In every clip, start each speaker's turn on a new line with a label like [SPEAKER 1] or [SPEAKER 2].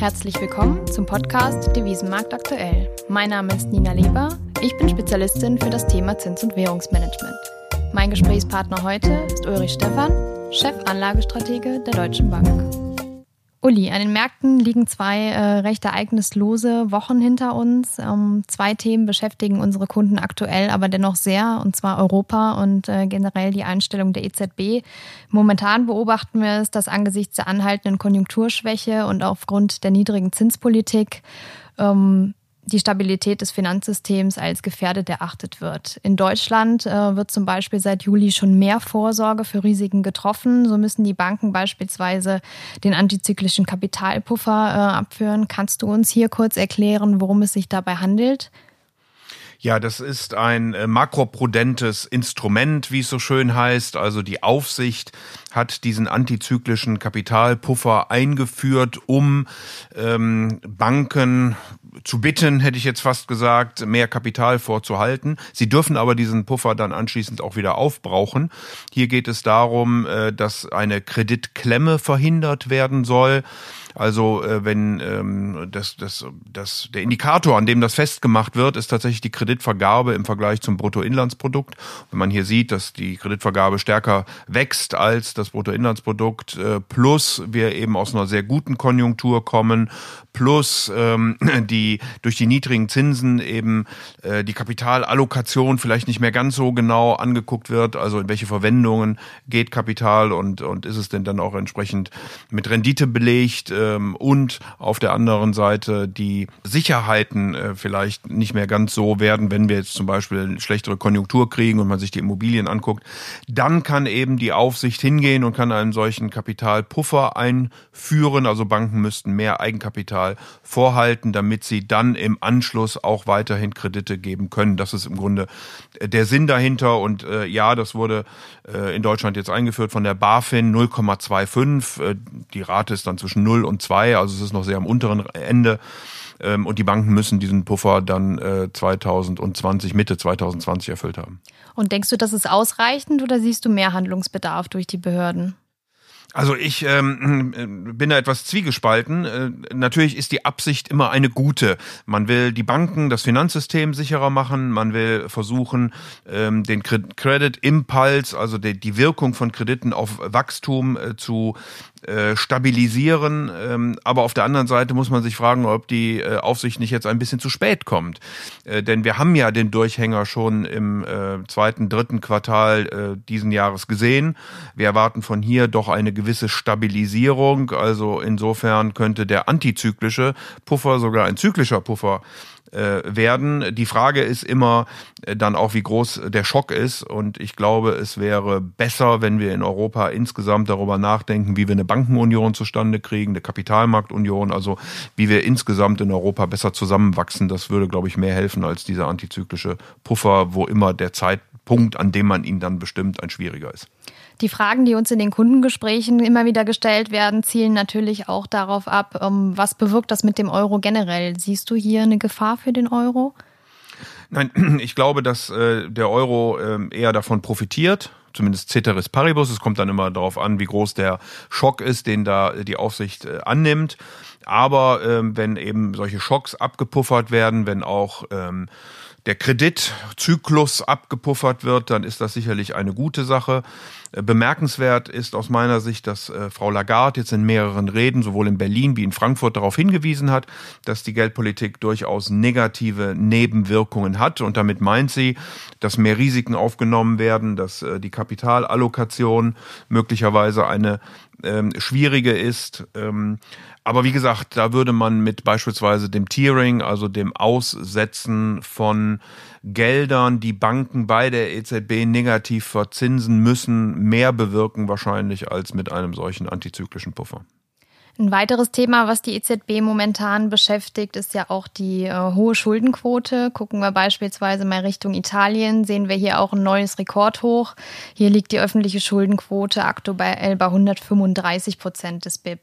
[SPEAKER 1] Herzlich willkommen zum Podcast Devisenmarkt aktuell. Mein Name ist Nina Leber. Ich bin Spezialistin für das Thema Zins- und Währungsmanagement. Mein Gesprächspartner heute ist Ulrich Stephan, Chefanlagestratege der Deutschen Bank. Uli, an den Märkten liegen zwei äh, recht ereignislose Wochen hinter uns. Ähm, zwei Themen beschäftigen unsere Kunden aktuell, aber dennoch sehr, und zwar Europa und äh, generell die Einstellung der EZB. Momentan beobachten wir es, dass angesichts der anhaltenden Konjunkturschwäche und aufgrund der niedrigen Zinspolitik ähm, die Stabilität des Finanzsystems als gefährdet erachtet wird. In Deutschland äh, wird zum Beispiel seit Juli schon mehr Vorsorge für Risiken getroffen. So müssen die Banken beispielsweise den antizyklischen Kapitalpuffer äh, abführen. Kannst du uns hier kurz erklären, worum es sich dabei handelt?
[SPEAKER 2] Ja, das ist ein äh, makroprudentes Instrument, wie es so schön heißt. Also die Aufsicht hat diesen antizyklischen Kapitalpuffer eingeführt, um ähm, Banken zu bitten, hätte ich jetzt fast gesagt, mehr Kapital vorzuhalten. Sie dürfen aber diesen Puffer dann anschließend auch wieder aufbrauchen. Hier geht es darum, äh, dass eine Kreditklemme verhindert werden soll. Also äh, wenn ähm, das, das, das, der Indikator, an dem das festgemacht wird, ist tatsächlich die Kreditvergabe im Vergleich zum Bruttoinlandsprodukt. Wenn man hier sieht, dass die Kreditvergabe stärker wächst als das Bruttoinlandsprodukt, äh, plus wir eben aus einer sehr guten Konjunktur kommen, plus ähm, die durch die niedrigen Zinsen eben äh, die Kapitalallokation vielleicht nicht mehr ganz so genau angeguckt wird, also in welche Verwendungen geht Kapital und, und ist es denn dann auch entsprechend mit Rendite belegt ähm, und auf der anderen Seite die Sicherheiten äh, vielleicht nicht mehr ganz so werden, wenn wir jetzt zum Beispiel eine schlechtere Konjunktur kriegen und man sich die Immobilien anguckt, dann kann eben die Aufsicht hingehen und kann einen solchen Kapitalpuffer einführen. Also Banken müssten mehr Eigenkapital vorhalten, damit sie dann im Anschluss auch weiterhin Kredite geben können. Das ist im Grunde der Sinn dahinter. Und äh, ja, das wurde äh, in Deutschland jetzt eingeführt von der BaFin 0,25. Äh, die Rate ist dann zwischen 0 und 2, also es ist noch sehr am unteren Ende. Ähm, und die Banken müssen diesen Puffer dann äh, 2020, Mitte 2020 erfüllt haben.
[SPEAKER 1] Und denkst du, das ist ausreichend oder siehst du mehr Handlungsbedarf durch die Behörden?
[SPEAKER 2] Also ich ähm, bin da etwas zwiegespalten. Äh, natürlich ist die Absicht immer eine gute. Man will die Banken, das Finanzsystem sicherer machen. Man will versuchen, ähm, den Credit Impulse, also die, die Wirkung von Krediten auf Wachstum äh, zu äh, stabilisieren. Ähm, aber auf der anderen Seite muss man sich fragen, ob die äh, Aufsicht nicht jetzt ein bisschen zu spät kommt. Äh, denn wir haben ja den Durchhänger schon im äh, zweiten, dritten Quartal äh, diesen Jahres gesehen. Wir erwarten von hier doch eine gewisse Stabilisierung. Also insofern könnte der antizyklische Puffer sogar ein zyklischer Puffer äh, werden. Die Frage ist immer äh, dann auch, wie groß der Schock ist. Und ich glaube, es wäre besser, wenn wir in Europa insgesamt darüber nachdenken, wie wir eine Bankenunion zustande kriegen, eine Kapitalmarktunion, also wie wir insgesamt in Europa besser zusammenwachsen. Das würde, glaube ich, mehr helfen als dieser antizyklische Puffer, wo immer der Zeitpunkt, an dem man ihn dann bestimmt, ein schwieriger ist.
[SPEAKER 1] Die Fragen, die uns in den Kundengesprächen immer wieder gestellt werden, zielen natürlich auch darauf ab, ähm, was bewirkt das mit dem Euro generell. Siehst du hier eine Gefahr für den Euro?
[SPEAKER 2] Nein, ich glaube, dass äh, der Euro äh, eher davon profitiert zumindest Ceteris Paribus. Es kommt dann immer darauf an, wie groß der Schock ist, den da die Aufsicht äh, annimmt. Aber ähm, wenn eben solche Schocks abgepuffert werden, wenn auch ähm, der Kreditzyklus abgepuffert wird, dann ist das sicherlich eine gute Sache. Äh, bemerkenswert ist aus meiner Sicht, dass äh, Frau Lagarde jetzt in mehreren Reden, sowohl in Berlin wie in Frankfurt, darauf hingewiesen hat, dass die Geldpolitik durchaus negative Nebenwirkungen hat. Und damit meint sie, dass mehr Risiken aufgenommen werden, dass äh, die Kapitalallokation möglicherweise eine ähm, schwierige ist. Ähm, aber wie gesagt, da würde man mit beispielsweise dem Tiering, also dem Aussetzen von Geldern, die Banken bei der EZB negativ verzinsen müssen, mehr bewirken wahrscheinlich als mit einem solchen antizyklischen Puffer.
[SPEAKER 1] Ein weiteres Thema, was die EZB momentan beschäftigt, ist ja auch die äh, hohe Schuldenquote. Gucken wir beispielsweise mal Richtung Italien, sehen wir hier auch ein neues Rekordhoch. Hier liegt die öffentliche Schuldenquote aktuell bei 135 Prozent des BIP.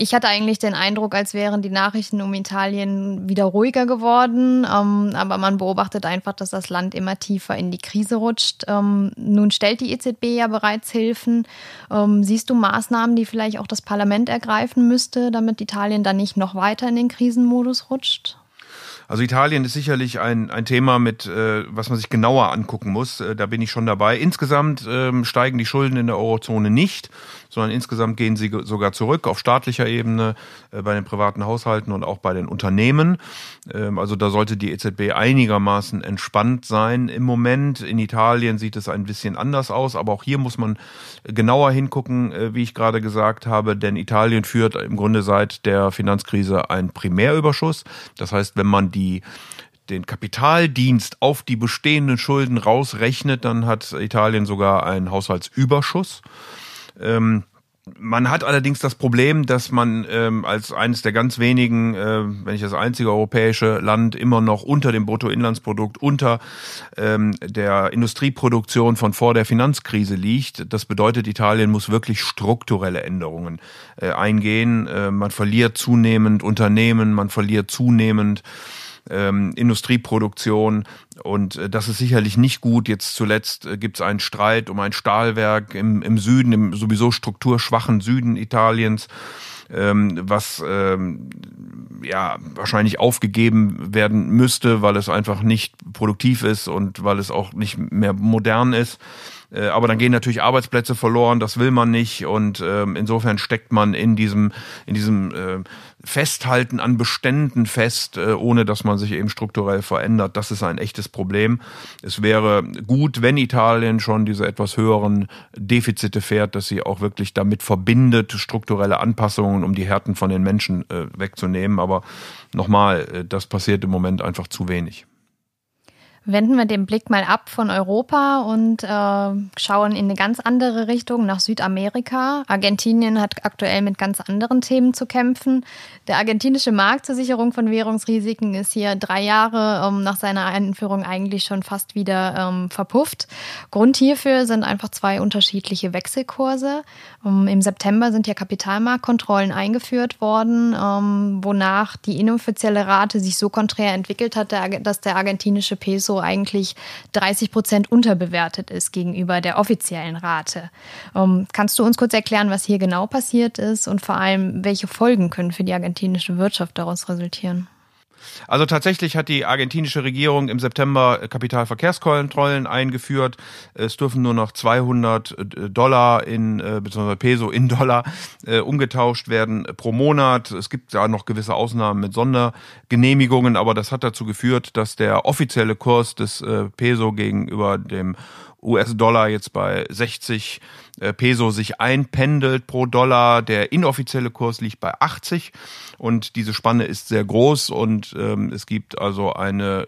[SPEAKER 1] Ich hatte eigentlich den Eindruck, als wären die Nachrichten um Italien wieder ruhiger geworden. Ähm, aber man beobachtet einfach, dass das Land immer tiefer in die Krise rutscht. Ähm, nun stellt die EZB ja bereits Hilfen. Ähm, siehst du Maßnahmen, die vielleicht auch das Parlament ergreifen müsste, damit Italien dann nicht noch weiter in den Krisenmodus rutscht?
[SPEAKER 2] Also Italien ist sicherlich ein, ein Thema, mit äh, was man sich genauer angucken muss. Äh, da bin ich schon dabei. Insgesamt ähm, steigen die Schulden in der Eurozone nicht sondern insgesamt gehen sie sogar zurück auf staatlicher Ebene äh, bei den privaten Haushalten und auch bei den Unternehmen. Ähm, also da sollte die EZB einigermaßen entspannt sein im Moment. In Italien sieht es ein bisschen anders aus, aber auch hier muss man genauer hingucken, äh, wie ich gerade gesagt habe, denn Italien führt im Grunde seit der Finanzkrise einen Primärüberschuss. Das heißt, wenn man die den Kapitaldienst auf die bestehenden Schulden rausrechnet, dann hat Italien sogar einen Haushaltsüberschuss. Ähm, man hat allerdings das Problem, dass man ähm, als eines der ganz wenigen, äh, wenn nicht das einzige europäische Land, immer noch unter dem Bruttoinlandsprodukt, unter ähm, der Industrieproduktion von vor der Finanzkrise liegt. Das bedeutet, Italien muss wirklich strukturelle Änderungen äh, eingehen. Äh, man verliert zunehmend Unternehmen, man verliert zunehmend ähm, Industrieproduktion. Und äh, das ist sicherlich nicht gut. Jetzt zuletzt äh, gibt es einen Streit um ein Stahlwerk im, im Süden, im sowieso strukturschwachen Süden Italiens ähm, was ähm, ja wahrscheinlich aufgegeben werden müsste, weil es einfach nicht produktiv ist und weil es auch nicht mehr modern ist. Äh, aber dann gehen natürlich Arbeitsplätze verloren, das will man nicht. Und ähm, insofern steckt man in diesem, in diesem äh, Festhalten an Beständen fest, äh, ohne dass man sich eben strukturell verändert. Das ist ein echtes Problem. Es wäre gut, wenn Italien schon diese etwas höheren Defizite fährt, dass sie auch wirklich damit verbindet, strukturelle Anpassungen, um die Härten von den Menschen äh, wegzunehmen. Aber nochmal, äh, das passiert im Moment einfach zu wenig.
[SPEAKER 1] Wenden wir den Blick mal ab von Europa und äh, schauen in eine ganz andere Richtung nach Südamerika. Argentinien hat aktuell mit ganz anderen Themen zu kämpfen. Der argentinische Markt zur Sicherung von Währungsrisiken ist hier drei Jahre ähm, nach seiner Einführung eigentlich schon fast wieder ähm, verpufft. Grund hierfür sind einfach zwei unterschiedliche Wechselkurse. Um, Im September sind ja Kapitalmarktkontrollen eingeführt worden, ähm, wonach die inoffizielle Rate sich so konträr entwickelt hat, dass der argentinische Peso eigentlich 30 Prozent unterbewertet ist gegenüber der offiziellen Rate. Ähm, kannst du uns kurz erklären, was hier genau passiert ist und vor allem, welche Folgen können für die argentinische Wirtschaft daraus resultieren?
[SPEAKER 2] Also tatsächlich hat die argentinische Regierung im September Kapitalverkehrskontrollen eingeführt. Es dürfen nur noch 200 äh, Dollar in äh, bzw. Peso in Dollar äh, umgetauscht werden pro Monat. Es gibt da noch gewisse Ausnahmen mit Sondergenehmigungen, aber das hat dazu geführt, dass der offizielle Kurs des äh, Peso gegenüber dem US-Dollar jetzt bei 60 äh, Peso sich einpendelt pro Dollar. Der inoffizielle Kurs liegt bei 80 und diese Spanne ist sehr groß und ähm, es gibt also eine,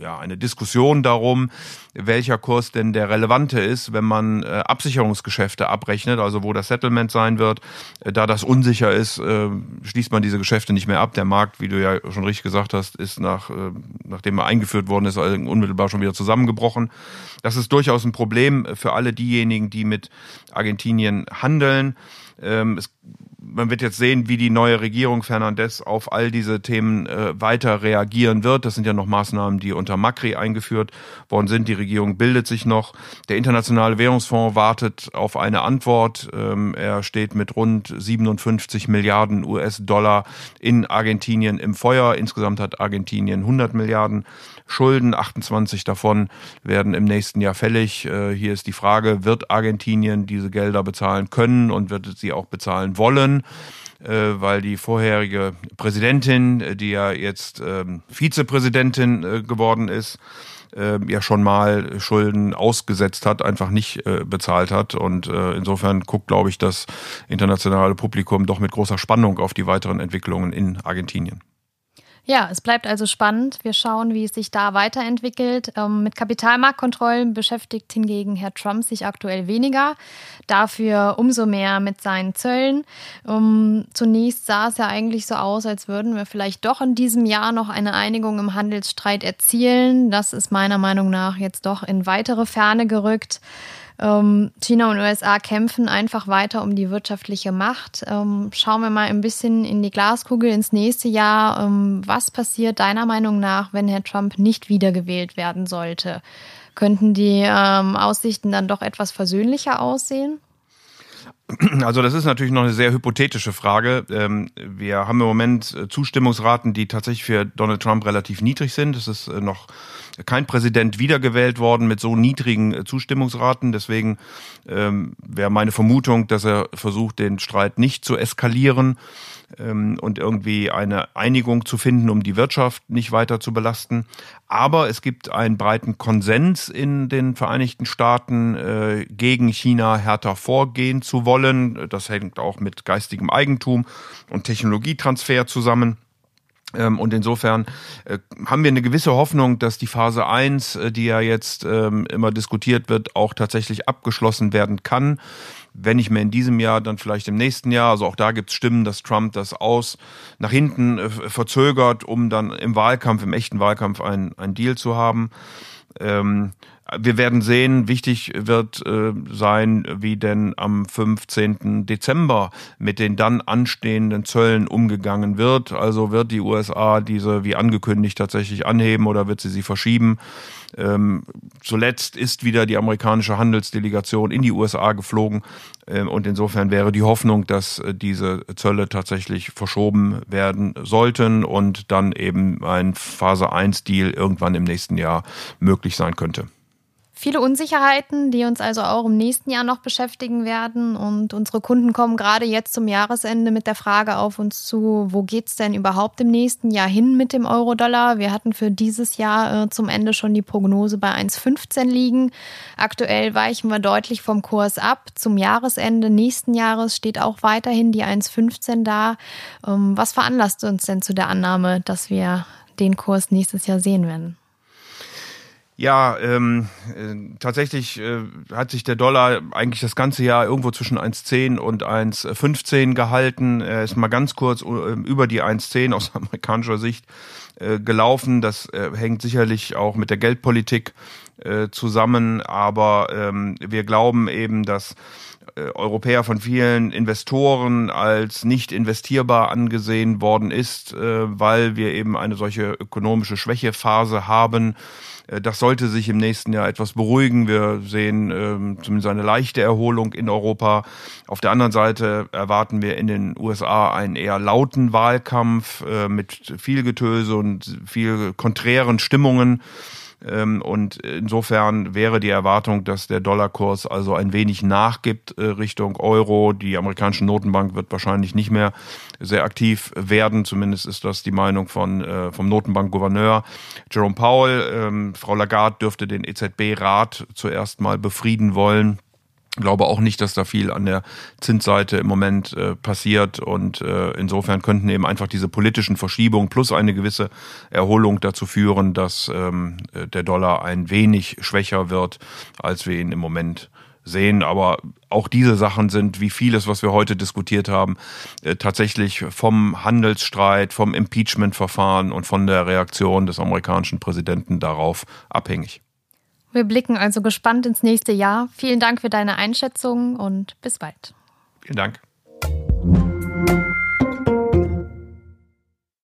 [SPEAKER 2] ja, eine Diskussion darum, welcher Kurs denn der relevante ist, wenn man äh, Absicherungsgeschäfte abrechnet, also wo das Settlement sein wird. Äh, da das unsicher ist, äh, schließt man diese Geschäfte nicht mehr ab. Der Markt, wie du ja schon richtig gesagt hast, ist nach, äh, nachdem er eingeführt worden ist, also unmittelbar schon wieder zusammengebrochen. Das ist durchaus ein Problem für alle diejenigen, die mit Argentinien handeln. Ähm, es man wird jetzt sehen, wie die neue Regierung Fernandez auf all diese Themen äh, weiter reagieren wird. Das sind ja noch Maßnahmen, die unter Macri eingeführt worden sind. Die Regierung bildet sich noch. Der Internationale Währungsfonds wartet auf eine Antwort. Ähm, er steht mit rund 57 Milliarden US-Dollar in Argentinien im Feuer. Insgesamt hat Argentinien 100 Milliarden Schulden. 28 davon werden im nächsten Jahr fällig. Äh, hier ist die Frage, wird Argentinien diese Gelder bezahlen können und wird sie auch bezahlen wollen? Äh, weil die vorherige Präsidentin, äh, die ja jetzt ähm, Vizepräsidentin geworden ist, ja schon mal Schulden ausgesetzt hat, einfach nicht bezahlt hat. Und insofern guckt, glaube ich, das internationale Publikum doch mit großer Spannung auf die weiteren Entwicklungen in Argentinien.
[SPEAKER 1] Ja, es bleibt also spannend. Wir schauen, wie es sich da weiterentwickelt. Ähm, mit Kapitalmarktkontrollen beschäftigt hingegen Herr Trump sich aktuell weniger, dafür umso mehr mit seinen Zöllen. Ähm, zunächst sah es ja eigentlich so aus, als würden wir vielleicht doch in diesem Jahr noch eine Einigung im Handelsstreit erzielen. Das ist meiner Meinung nach jetzt doch in weitere Ferne gerückt. Ähm, China und USA kämpfen einfach weiter um die wirtschaftliche Macht. Ähm, schauen wir mal ein bisschen in die Glaskugel ins nächste Jahr. Ähm, was passiert deiner Meinung nach, wenn Herr Trump nicht wiedergewählt werden sollte? Könnten die Aussichten dann doch etwas versöhnlicher aussehen?
[SPEAKER 2] Also das ist natürlich noch eine sehr hypothetische Frage. Wir haben im Moment äh, Zustimmungsraten, die tatsächlich für Donald Trump relativ niedrig sind. Es ist äh, noch kein Präsident wiedergewählt worden mit so niedrigen äh, Zustimmungsraten. Deswegen ähm, wäre meine Vermutung, dass er versucht, den Streit nicht zu eskalieren ähm, und irgendwie eine Einigung zu finden, um die Wirtschaft nicht weiter zu belasten. Aber es gibt einen breiten Konsens in den Vereinigten Staaten, äh, gegen China härter vorgehen zu wollen. Das hängt auch mit geistigem Eigentum und Technologietransfer zusammen. Ähm, und insofern äh, haben wir eine gewisse Hoffnung, dass die Phase 1, äh, die ja jetzt ähm, immer diskutiert wird, auch tatsächlich abgeschlossen werden kann. Wenn nicht mehr in diesem Jahr, dann vielleicht im nächsten Jahr. Also auch da gibt es Stimmen, dass Trump das aus nach hinten äh, verzögert, um dann im Wahlkampf, im echten Wahlkampf ein, ein Deal zu haben. Ähm, wir werden sehen, wichtig wird äh, sein, wie denn am 15. Dezember mit den dann anstehenden Zöllen umgegangen wird. Also wird die USA diese wie angekündigt tatsächlich anheben oder wird sie sie verschieben? Ähm, zuletzt ist wieder die amerikanische Handelsdelegation in die USA geflogen ähm, und insofern wäre die Hoffnung, dass äh, diese Zölle tatsächlich verschoben werden sollten und dann eben ein Phase 1 Deal irgendwann im nächsten Jahr möglich sein könnte.
[SPEAKER 1] Viele Unsicherheiten, die uns also auch im nächsten Jahr noch beschäftigen werden. Und unsere Kunden kommen gerade jetzt zum Jahresende mit der Frage auf uns zu, wo geht's denn überhaupt im nächsten Jahr hin mit dem Euro-Dollar? Wir hatten für dieses Jahr äh, zum Ende schon die Prognose bei 1,15 liegen. Aktuell weichen wir deutlich vom Kurs ab. Zum Jahresende nächsten Jahres steht auch weiterhin die 1,15 da. Ähm, was veranlasst uns denn zu der Annahme, dass wir den Kurs nächstes Jahr sehen werden?
[SPEAKER 2] Ja, ähm, äh, tatsächlich äh, hat sich der Dollar eigentlich das ganze Jahr irgendwo zwischen 1,10 und 1,15 gehalten. Er ist mal ganz kurz äh, über die 1,10 aus amerikanischer Sicht äh, gelaufen. Das äh, hängt sicherlich auch mit der Geldpolitik äh, zusammen, aber ähm, wir glauben eben, dass Europäer von vielen Investoren als nicht investierbar angesehen worden ist, äh, weil wir eben eine solche ökonomische Schwächephase haben äh, das sollte sich im nächsten Jahr etwas beruhigen. Wir sehen ähm, zumindest eine leichte Erholung in Europa. Auf der anderen Seite erwarten wir in den USA einen eher lauten Wahlkampf äh, mit viel Getöse und viel konträren Stimmungen. Ähm, und insofern wäre die Erwartung, dass der Dollarkurs also ein wenig nachgibt äh, Richtung Euro. Die amerikanische Notenbank wird wahrscheinlich nicht mehr sehr aktiv werden. Zumindest ist das die Meinung von, äh, vom Notenbankgouverneur Jerome Powell. Ähm, Frau Lagarde dürfte den EZB-Rat zuerst mal befrieden wollen glaube auch nicht, dass da viel an der Zinsseite im Moment äh, passiert und äh, insofern könnten eben einfach diese politischen Verschiebungen plus eine gewisse Erholung dazu führen, dass ähm, der Dollar ein wenig schwächer wird, als wir ihn im Moment sehen. Aber auch diese Sachen sind, wie vieles, was wir heute diskutiert haben, äh, tatsächlich vom Handelsstreit, vom Impeachment-Verfahren und von der Reaktion des amerikanischen Präsidenten darauf abhängig.
[SPEAKER 1] Wir blicken also gespannt ins nächste Jahr. Vielen Dank für deine Einschätzung und bis bald.
[SPEAKER 2] Vielen Dank.